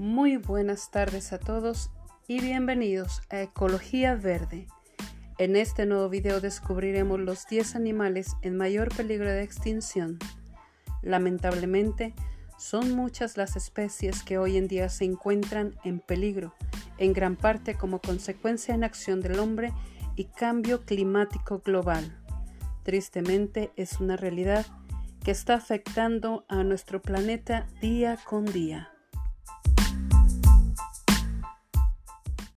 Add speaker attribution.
Speaker 1: Muy buenas tardes a todos y bienvenidos a Ecología Verde. En este nuevo video descubriremos los 10 animales en mayor peligro de extinción. Lamentablemente, son muchas las especies que hoy en día se encuentran en peligro, en gran parte como consecuencia en acción del hombre y cambio climático global. Tristemente es una realidad que está afectando a nuestro planeta día con día.